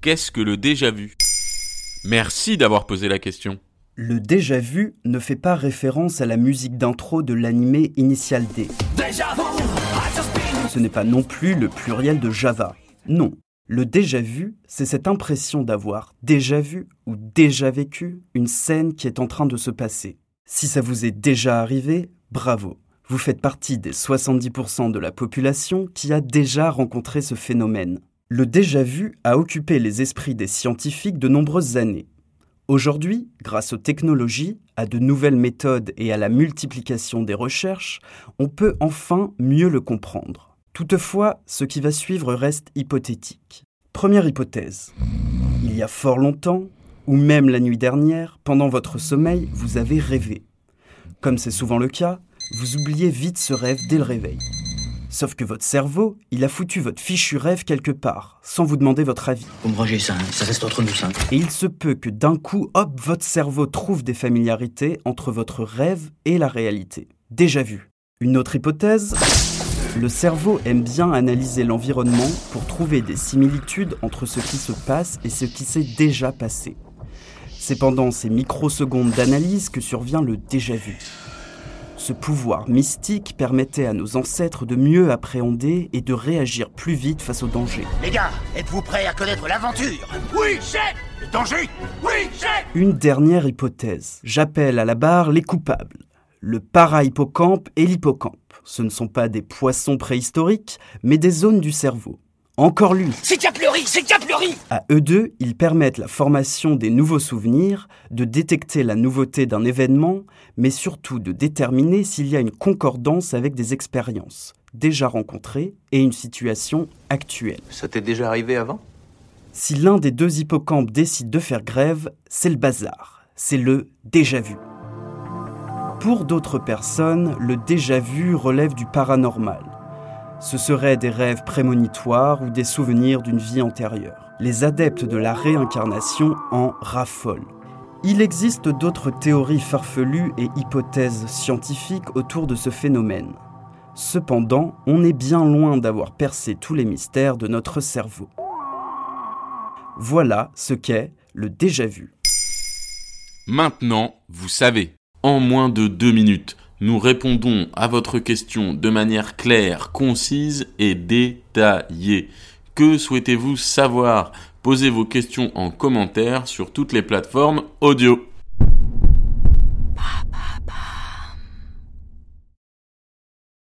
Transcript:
qu'est-ce que le déjà-vu Merci d'avoir posé la question. Le déjà-vu ne fait pas référence à la musique d'intro de l'animé Initial D. Ce n'est pas non plus le pluriel de Java. Non. Le déjà-vu, c'est cette impression d'avoir déjà vu ou déjà vécu une scène qui est en train de se passer. Si ça vous est déjà arrivé, bravo. Vous faites partie des 70% de la population qui a déjà rencontré ce phénomène. Le déjà-vu a occupé les esprits des scientifiques de nombreuses années. Aujourd'hui, grâce aux technologies, à de nouvelles méthodes et à la multiplication des recherches, on peut enfin mieux le comprendre. Toutefois, ce qui va suivre reste hypothétique. Première hypothèse. Il y a fort longtemps, ou même la nuit dernière, pendant votre sommeil, vous avez rêvé. Comme c'est souvent le cas, vous oubliez vite ce rêve dès le réveil. Sauf que votre cerveau, il a foutu votre fichu rêve quelque part, sans vous demander votre avis. Vous me rangez ça, hein. ça reste entre nous, ça. Et il se peut que d'un coup, hop, votre cerveau trouve des familiarités entre votre rêve et la réalité. Déjà vu. Une autre hypothèse le cerveau aime bien analyser l'environnement pour trouver des similitudes entre ce qui se passe et ce qui s'est déjà passé. C'est pendant ces microsecondes d'analyse que survient le déjà vu. Ce pouvoir mystique permettait à nos ancêtres de mieux appréhender et de réagir plus vite face au danger. Les gars, êtes-vous prêts à connaître l'aventure? Oui, chef Le danger Oui, chef Une dernière hypothèse. J'appelle à la barre les coupables. Le para-hippocampe et l'hippocampe. Ce ne sont pas des poissons préhistoriques, mais des zones du cerveau. Encore lui. C'est Capleuri C'est Capleuri À eux deux, ils permettent la formation des nouveaux souvenirs, de détecter la nouveauté d'un événement, mais surtout de déterminer s'il y a une concordance avec des expériences déjà rencontrées et une situation actuelle. Ça t'est déjà arrivé avant? Si l'un des deux hippocampes décide de faire grève, c'est le bazar. C'est le déjà vu. Pour d'autres personnes, le déjà vu relève du paranormal. Ce seraient des rêves prémonitoires ou des souvenirs d'une vie antérieure. Les adeptes de la réincarnation en raffolent. Il existe d'autres théories farfelues et hypothèses scientifiques autour de ce phénomène. Cependant, on est bien loin d'avoir percé tous les mystères de notre cerveau. Voilà ce qu'est le déjà vu. Maintenant, vous savez. En moins de deux minutes, nous répondons à votre question de manière claire, concise et détaillée. Que souhaitez-vous savoir? Posez vos questions en commentaire sur toutes les plateformes audio.